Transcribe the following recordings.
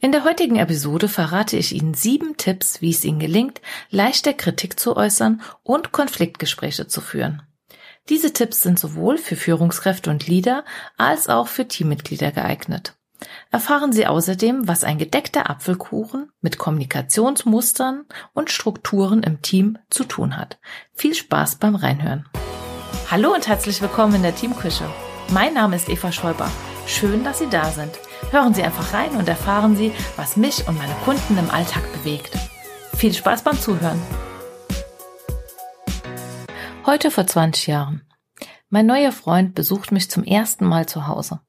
In der heutigen Episode verrate ich Ihnen sieben Tipps, wie es Ihnen gelingt, leichter Kritik zu äußern und Konfliktgespräche zu führen. Diese Tipps sind sowohl für Führungskräfte und Leader als auch für Teammitglieder geeignet. Erfahren Sie außerdem, was ein gedeckter Apfelkuchen mit Kommunikationsmustern und Strukturen im Team zu tun hat. Viel Spaß beim Reinhören. Hallo und herzlich willkommen in der Teamküche. Mein Name ist Eva Schäuber. Schön, dass Sie da sind. Hören Sie einfach rein und erfahren Sie, was mich und meine Kunden im Alltag bewegt. Viel Spaß beim Zuhören. Heute vor 20 Jahren. Mein neuer Freund besucht mich zum ersten Mal zu Hause.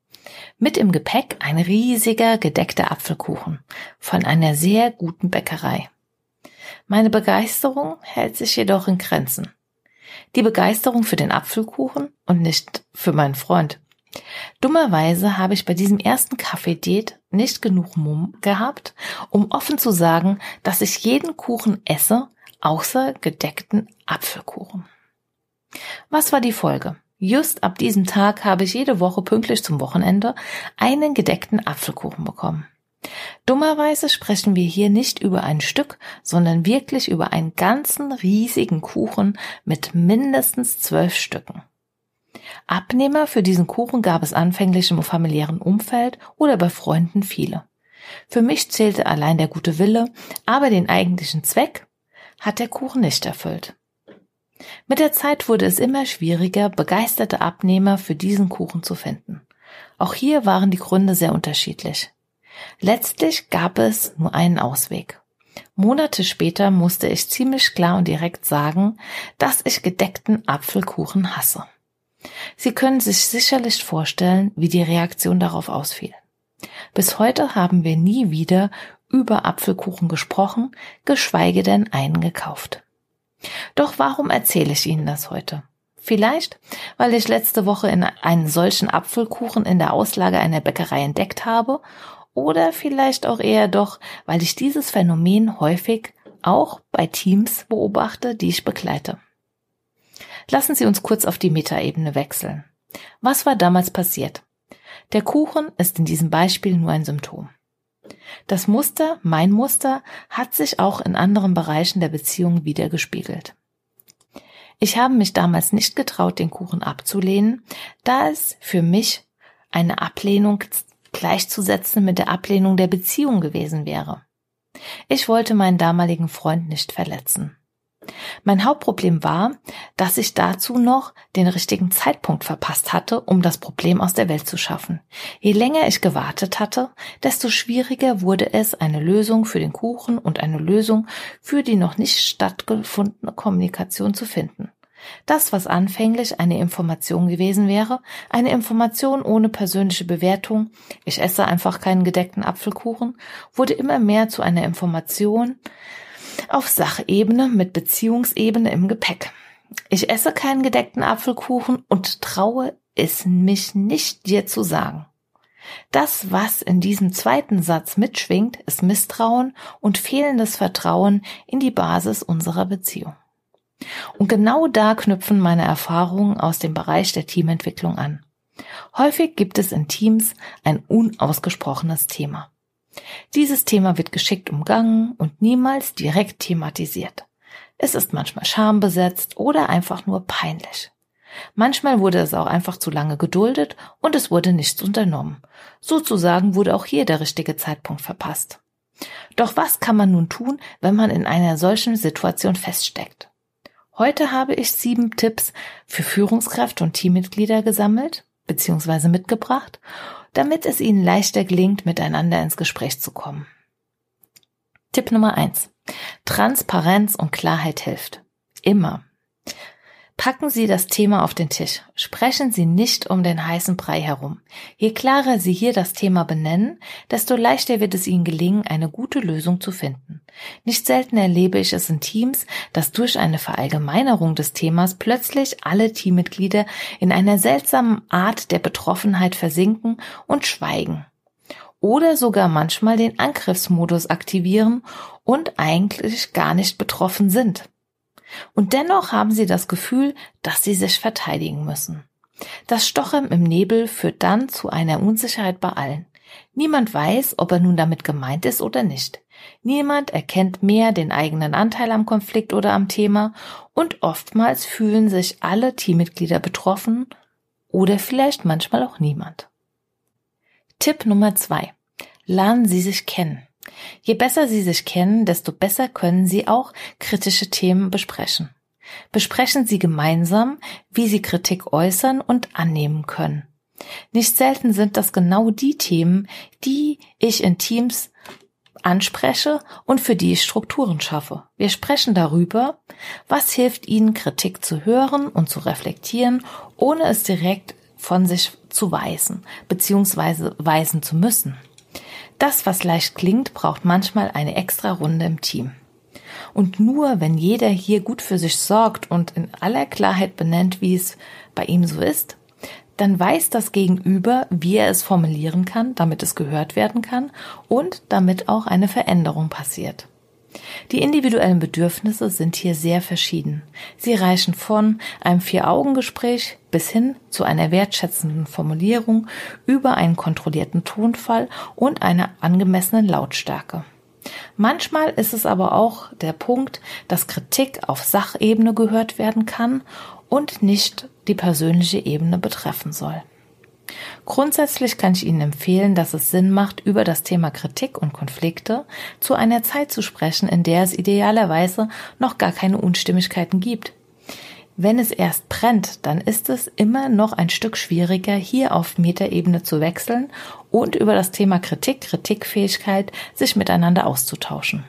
Mit im Gepäck ein riesiger gedeckter Apfelkuchen von einer sehr guten Bäckerei. Meine Begeisterung hält sich jedoch in Grenzen. Die Begeisterung für den Apfelkuchen und nicht für meinen Freund. Dummerweise habe ich bei diesem ersten Kaffee-Date nicht genug Mumm gehabt, um offen zu sagen, dass ich jeden Kuchen esse, außer gedeckten Apfelkuchen. Was war die Folge? Just ab diesem Tag habe ich jede Woche pünktlich zum Wochenende einen gedeckten Apfelkuchen bekommen. Dummerweise sprechen wir hier nicht über ein Stück, sondern wirklich über einen ganzen riesigen Kuchen mit mindestens zwölf Stücken. Abnehmer für diesen Kuchen gab es anfänglich im familiären Umfeld oder bei Freunden viele. Für mich zählte allein der gute Wille, aber den eigentlichen Zweck hat der Kuchen nicht erfüllt. Mit der Zeit wurde es immer schwieriger, begeisterte Abnehmer für diesen Kuchen zu finden. Auch hier waren die Gründe sehr unterschiedlich. Letztlich gab es nur einen Ausweg. Monate später musste ich ziemlich klar und direkt sagen, dass ich gedeckten Apfelkuchen hasse. Sie können sich sicherlich vorstellen, wie die Reaktion darauf ausfiel. Bis heute haben wir nie wieder über Apfelkuchen gesprochen, geschweige denn einen gekauft. Doch warum erzähle ich Ihnen das heute? Vielleicht, weil ich letzte Woche in einen solchen Apfelkuchen in der Auslage einer Bäckerei entdeckt habe, oder vielleicht auch eher doch, weil ich dieses Phänomen häufig auch bei Teams beobachte, die ich begleite. Lassen Sie uns kurz auf die Metaebene wechseln. Was war damals passiert? Der Kuchen ist in diesem Beispiel nur ein Symptom. Das Muster, mein Muster, hat sich auch in anderen Bereichen der Beziehung wiedergespiegelt. Ich habe mich damals nicht getraut, den Kuchen abzulehnen, da es für mich eine Ablehnung gleichzusetzen mit der Ablehnung der Beziehung gewesen wäre. Ich wollte meinen damaligen Freund nicht verletzen. Mein Hauptproblem war, dass ich dazu noch den richtigen Zeitpunkt verpasst hatte, um das Problem aus der Welt zu schaffen. Je länger ich gewartet hatte, desto schwieriger wurde es, eine Lösung für den Kuchen und eine Lösung für die noch nicht stattgefundene Kommunikation zu finden. Das, was anfänglich eine Information gewesen wäre, eine Information ohne persönliche Bewertung, ich esse einfach keinen gedeckten Apfelkuchen, wurde immer mehr zu einer Information, auf Sachebene mit Beziehungsebene im Gepäck. Ich esse keinen gedeckten Apfelkuchen und traue es mich nicht dir zu sagen. Das, was in diesem zweiten Satz mitschwingt, ist Misstrauen und fehlendes Vertrauen in die Basis unserer Beziehung. Und genau da knüpfen meine Erfahrungen aus dem Bereich der Teamentwicklung an. Häufig gibt es in Teams ein unausgesprochenes Thema. Dieses Thema wird geschickt umgangen und niemals direkt thematisiert. Es ist manchmal schambesetzt oder einfach nur peinlich. Manchmal wurde es auch einfach zu lange geduldet und es wurde nichts unternommen. Sozusagen wurde auch hier der richtige Zeitpunkt verpasst. Doch was kann man nun tun, wenn man in einer solchen Situation feststeckt? Heute habe ich sieben Tipps für Führungskräfte und Teammitglieder gesammelt bzw. mitgebracht damit es ihnen leichter gelingt, miteinander ins Gespräch zu kommen. Tipp Nummer eins: Transparenz und Klarheit hilft. Immer. Packen Sie das Thema auf den Tisch. Sprechen Sie nicht um den heißen Brei herum. Je klarer Sie hier das Thema benennen, desto leichter wird es Ihnen gelingen, eine gute Lösung zu finden. Nicht selten erlebe ich es in Teams, dass durch eine Verallgemeinerung des Themas plötzlich alle Teammitglieder in einer seltsamen Art der Betroffenheit versinken und schweigen. Oder sogar manchmal den Angriffsmodus aktivieren und eigentlich gar nicht betroffen sind. Und dennoch haben sie das Gefühl, dass sie sich verteidigen müssen. Das Stochern im Nebel führt dann zu einer Unsicherheit bei allen. Niemand weiß, ob er nun damit gemeint ist oder nicht. Niemand erkennt mehr den eigenen Anteil am Konflikt oder am Thema und oftmals fühlen sich alle Teammitglieder betroffen oder vielleicht manchmal auch niemand. Tipp Nummer zwei. Lernen Sie sich kennen. Je besser Sie sich kennen, desto besser können Sie auch kritische Themen besprechen. Besprechen Sie gemeinsam, wie Sie Kritik äußern und annehmen können. Nicht selten sind das genau die Themen, die ich in Teams anspreche und für die ich Strukturen schaffe. Wir sprechen darüber, was hilft Ihnen, Kritik zu hören und zu reflektieren, ohne es direkt von sich zu weisen bzw. weisen zu müssen. Das, was leicht klingt, braucht manchmal eine extra Runde im Team. Und nur wenn jeder hier gut für sich sorgt und in aller Klarheit benennt, wie es bei ihm so ist, dann weiß das Gegenüber, wie er es formulieren kann, damit es gehört werden kann und damit auch eine Veränderung passiert. Die individuellen Bedürfnisse sind hier sehr verschieden. Sie reichen von einem Vier-Augen-Gespräch bis hin zu einer wertschätzenden Formulierung über einen kontrollierten Tonfall und einer angemessenen Lautstärke. Manchmal ist es aber auch der Punkt, dass Kritik auf Sachebene gehört werden kann und nicht die persönliche Ebene betreffen soll. Grundsätzlich kann ich Ihnen empfehlen, dass es Sinn macht, über das Thema Kritik und Konflikte zu einer Zeit zu sprechen, in der es idealerweise noch gar keine Unstimmigkeiten gibt. Wenn es erst brennt, dann ist es immer noch ein Stück schwieriger, hier auf Metaebene zu wechseln und über das Thema Kritik, Kritikfähigkeit sich miteinander auszutauschen.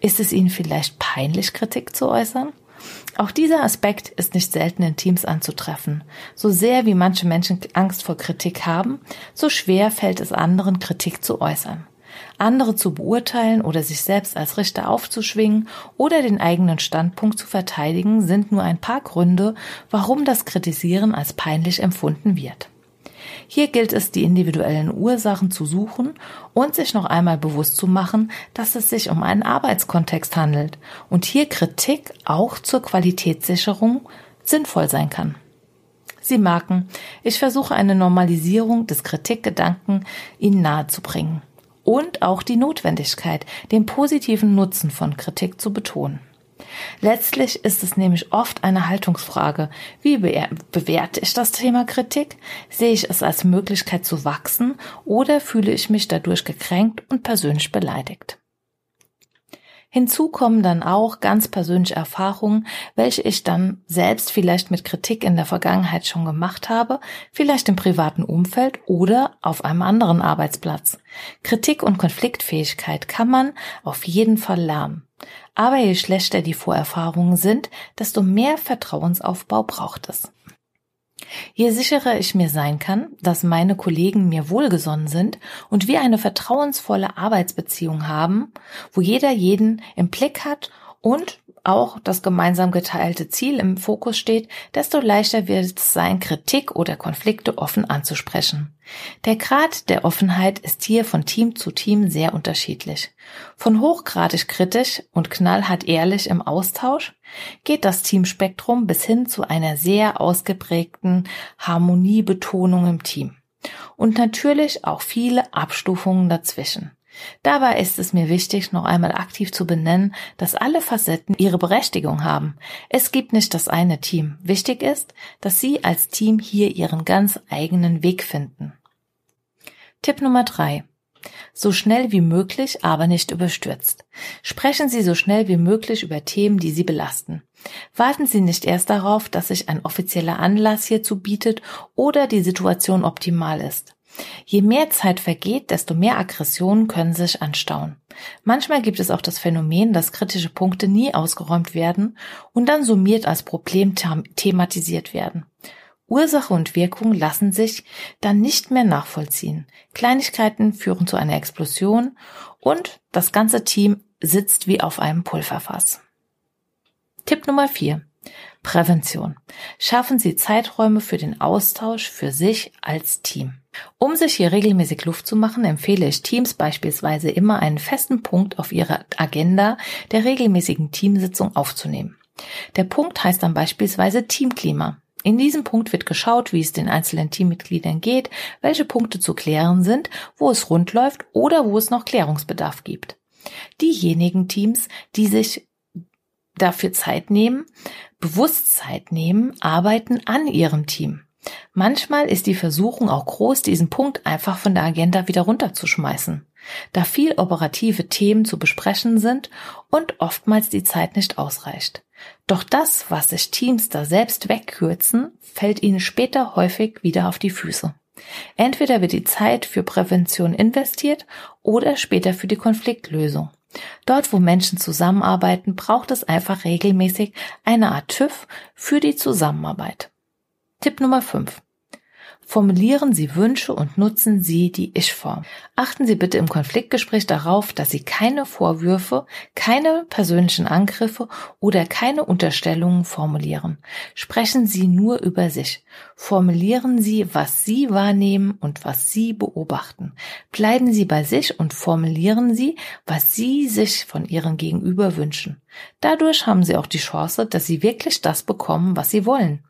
Ist es Ihnen vielleicht peinlich, Kritik zu äußern? Auch dieser Aspekt ist nicht selten in Teams anzutreffen. So sehr wie manche Menschen Angst vor Kritik haben, so schwer fällt es anderen, Kritik zu äußern. Andere zu beurteilen oder sich selbst als Richter aufzuschwingen oder den eigenen Standpunkt zu verteidigen, sind nur ein paar Gründe, warum das Kritisieren als peinlich empfunden wird. Hier gilt es, die individuellen Ursachen zu suchen und sich noch einmal bewusst zu machen, dass es sich um einen Arbeitskontext handelt und hier Kritik auch zur Qualitätssicherung sinnvoll sein kann. Sie merken, ich versuche eine Normalisierung des Kritikgedanken Ihnen nahezubringen und auch die Notwendigkeit, den positiven Nutzen von Kritik zu betonen. Letztlich ist es nämlich oft eine Haltungsfrage. Wie bewerte ich das Thema Kritik? Sehe ich es als Möglichkeit zu wachsen oder fühle ich mich dadurch gekränkt und persönlich beleidigt? Hinzu kommen dann auch ganz persönliche Erfahrungen, welche ich dann selbst vielleicht mit Kritik in der Vergangenheit schon gemacht habe, vielleicht im privaten Umfeld oder auf einem anderen Arbeitsplatz. Kritik und Konfliktfähigkeit kann man auf jeden Fall lernen. Aber je schlechter die Vorerfahrungen sind, desto mehr Vertrauensaufbau braucht es. Je sicherer ich mir sein kann, dass meine Kollegen mir wohlgesonnen sind und wir eine vertrauensvolle Arbeitsbeziehung haben, wo jeder jeden im Blick hat und auch das gemeinsam geteilte Ziel im Fokus steht, desto leichter wird es sein, Kritik oder Konflikte offen anzusprechen. Der Grad der Offenheit ist hier von Team zu Team sehr unterschiedlich. Von hochgradig kritisch und knallhart ehrlich im Austausch geht das Teamspektrum bis hin zu einer sehr ausgeprägten Harmoniebetonung im Team. Und natürlich auch viele Abstufungen dazwischen. Dabei ist es mir wichtig, noch einmal aktiv zu benennen, dass alle Facetten ihre Berechtigung haben. Es gibt nicht das eine Team. Wichtig ist, dass Sie als Team hier Ihren ganz eigenen Weg finden. Tipp Nummer drei: So schnell wie möglich, aber nicht überstürzt. Sprechen Sie so schnell wie möglich über Themen, die Sie belasten. Warten Sie nicht erst darauf, dass sich ein offizieller Anlass hierzu bietet oder die Situation optimal ist. Je mehr Zeit vergeht, desto mehr Aggressionen können sich anstauen. Manchmal gibt es auch das Phänomen, dass kritische Punkte nie ausgeräumt werden und dann summiert als Problem thematisiert werden. Ursache und Wirkung lassen sich dann nicht mehr nachvollziehen. Kleinigkeiten führen zu einer Explosion und das ganze Team sitzt wie auf einem Pulverfass. Tipp Nummer vier: Prävention. Schaffen Sie Zeiträume für den Austausch für sich als Team. Um sich hier regelmäßig Luft zu machen, empfehle ich Teams beispielsweise immer einen festen Punkt auf ihrer Agenda der regelmäßigen Teamsitzung aufzunehmen. Der Punkt heißt dann beispielsweise Teamklima. In diesem Punkt wird geschaut, wie es den einzelnen Teammitgliedern geht, welche Punkte zu klären sind, wo es rund läuft oder wo es noch Klärungsbedarf gibt. Diejenigen Teams, die sich dafür Zeit nehmen, bewusst Zeit nehmen, arbeiten an ihrem Team. Manchmal ist die Versuchung auch groß, diesen Punkt einfach von der Agenda wieder runterzuschmeißen, da viel operative Themen zu besprechen sind und oftmals die Zeit nicht ausreicht. Doch das, was sich Teams da selbst wegkürzen, fällt ihnen später häufig wieder auf die Füße. Entweder wird die Zeit für Prävention investiert oder später für die Konfliktlösung. Dort, wo Menschen zusammenarbeiten, braucht es einfach regelmäßig eine Art TÜV für die Zusammenarbeit. Tipp Nummer 5. Formulieren Sie Wünsche und nutzen Sie die Ich-Form. Achten Sie bitte im Konfliktgespräch darauf, dass Sie keine Vorwürfe, keine persönlichen Angriffe oder keine Unterstellungen formulieren. Sprechen Sie nur über sich. Formulieren Sie, was Sie wahrnehmen und was Sie beobachten. Bleiben Sie bei sich und formulieren Sie, was Sie sich von Ihrem Gegenüber wünschen. Dadurch haben Sie auch die Chance, dass Sie wirklich das bekommen, was Sie wollen.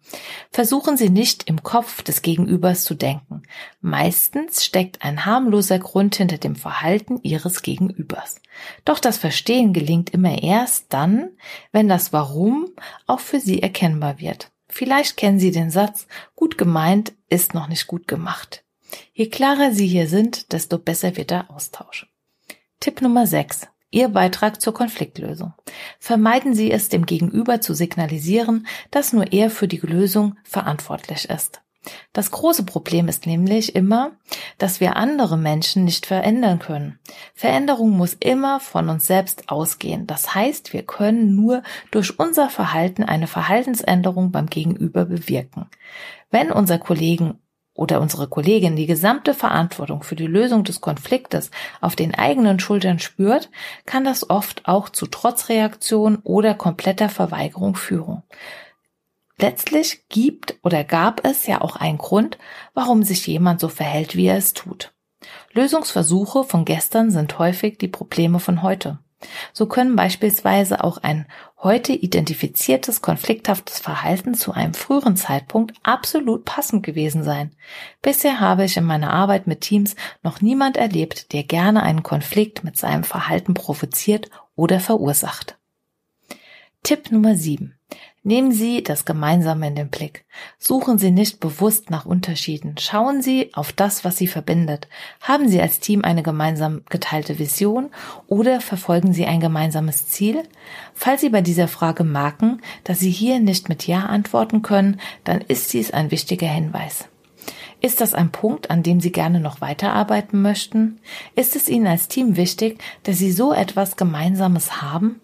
Versuchen Sie nicht im Kopf des Gegenübers zu denken. Meistens steckt ein harmloser Grund hinter dem Verhalten Ihres Gegenübers. Doch das Verstehen gelingt immer erst dann, wenn das Warum auch für Sie erkennbar wird. Vielleicht kennen Sie den Satz, gut gemeint ist noch nicht gut gemacht. Je klarer Sie hier sind, desto besser wird der Austausch. Tipp Nummer 6. Ihr Beitrag zur Konfliktlösung. Vermeiden Sie es, dem Gegenüber zu signalisieren, dass nur er für die Lösung verantwortlich ist. Das große Problem ist nämlich immer, dass wir andere Menschen nicht verändern können. Veränderung muss immer von uns selbst ausgehen. Das heißt, wir können nur durch unser Verhalten eine Verhaltensänderung beim Gegenüber bewirken. Wenn unser Kollegen oder unsere Kollegin die gesamte Verantwortung für die Lösung des Konfliktes auf den eigenen Schultern spürt, kann das oft auch zu Trotzreaktionen oder kompletter Verweigerung führen. Letztlich gibt oder gab es ja auch einen Grund, warum sich jemand so verhält, wie er es tut. Lösungsversuche von gestern sind häufig die Probleme von heute. So können beispielsweise auch ein heute identifiziertes konflikthaftes Verhalten zu einem früheren Zeitpunkt absolut passend gewesen sein. Bisher habe ich in meiner Arbeit mit Teams noch niemand erlebt, der gerne einen Konflikt mit seinem Verhalten provoziert oder verursacht. Tipp Nummer 7. Nehmen Sie das Gemeinsame in den Blick. Suchen Sie nicht bewusst nach Unterschieden. Schauen Sie auf das, was Sie verbindet. Haben Sie als Team eine gemeinsam geteilte Vision oder verfolgen Sie ein gemeinsames Ziel? Falls Sie bei dieser Frage merken, dass Sie hier nicht mit Ja antworten können, dann ist dies ein wichtiger Hinweis. Ist das ein Punkt, an dem Sie gerne noch weiterarbeiten möchten? Ist es Ihnen als Team wichtig, dass Sie so etwas Gemeinsames haben?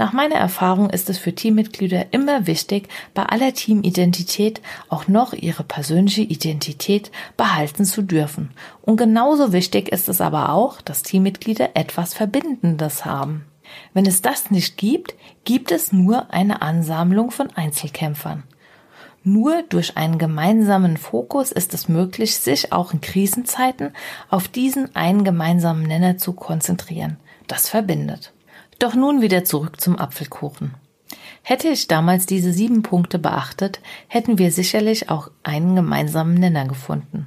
Nach meiner Erfahrung ist es für Teammitglieder immer wichtig, bei aller Teamidentität auch noch ihre persönliche Identität behalten zu dürfen. Und genauso wichtig ist es aber auch, dass Teammitglieder etwas Verbindendes haben. Wenn es das nicht gibt, gibt es nur eine Ansammlung von Einzelkämpfern. Nur durch einen gemeinsamen Fokus ist es möglich, sich auch in Krisenzeiten auf diesen einen gemeinsamen Nenner zu konzentrieren. Das verbindet. Doch nun wieder zurück zum Apfelkuchen. Hätte ich damals diese sieben Punkte beachtet, hätten wir sicherlich auch einen gemeinsamen Nenner gefunden.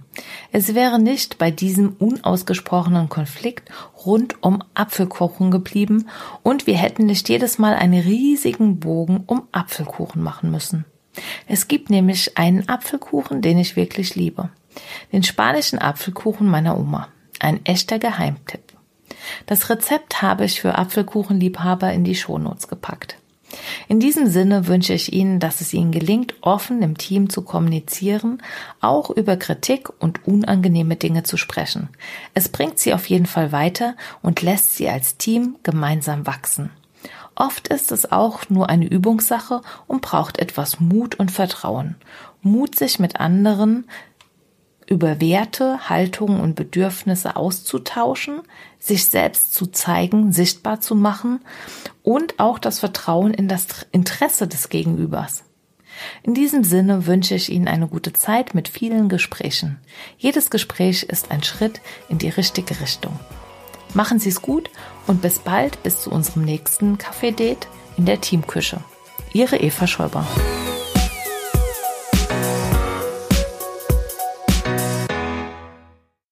Es wäre nicht bei diesem unausgesprochenen Konflikt rund um Apfelkuchen geblieben und wir hätten nicht jedes Mal einen riesigen Bogen um Apfelkuchen machen müssen. Es gibt nämlich einen Apfelkuchen, den ich wirklich liebe. Den spanischen Apfelkuchen meiner Oma. Ein echter Geheimtipp. Das Rezept habe ich für Apfelkuchenliebhaber in die Shownotes gepackt. In diesem Sinne wünsche ich Ihnen, dass es Ihnen gelingt, offen im Team zu kommunizieren, auch über Kritik und unangenehme Dinge zu sprechen. Es bringt Sie auf jeden Fall weiter und lässt Sie als Team gemeinsam wachsen. Oft ist es auch nur eine Übungssache und braucht etwas Mut und Vertrauen. Mut, sich mit anderen über Werte, Haltungen und Bedürfnisse auszutauschen, sich selbst zu zeigen, sichtbar zu machen und auch das Vertrauen in das Interesse des Gegenübers. In diesem Sinne wünsche ich Ihnen eine gute Zeit mit vielen Gesprächen. Jedes Gespräch ist ein Schritt in die richtige Richtung. Machen Sie es gut und bis bald bis zu unserem nächsten Kaffee-Date in der Teamküche. Ihre Eva Schäuber.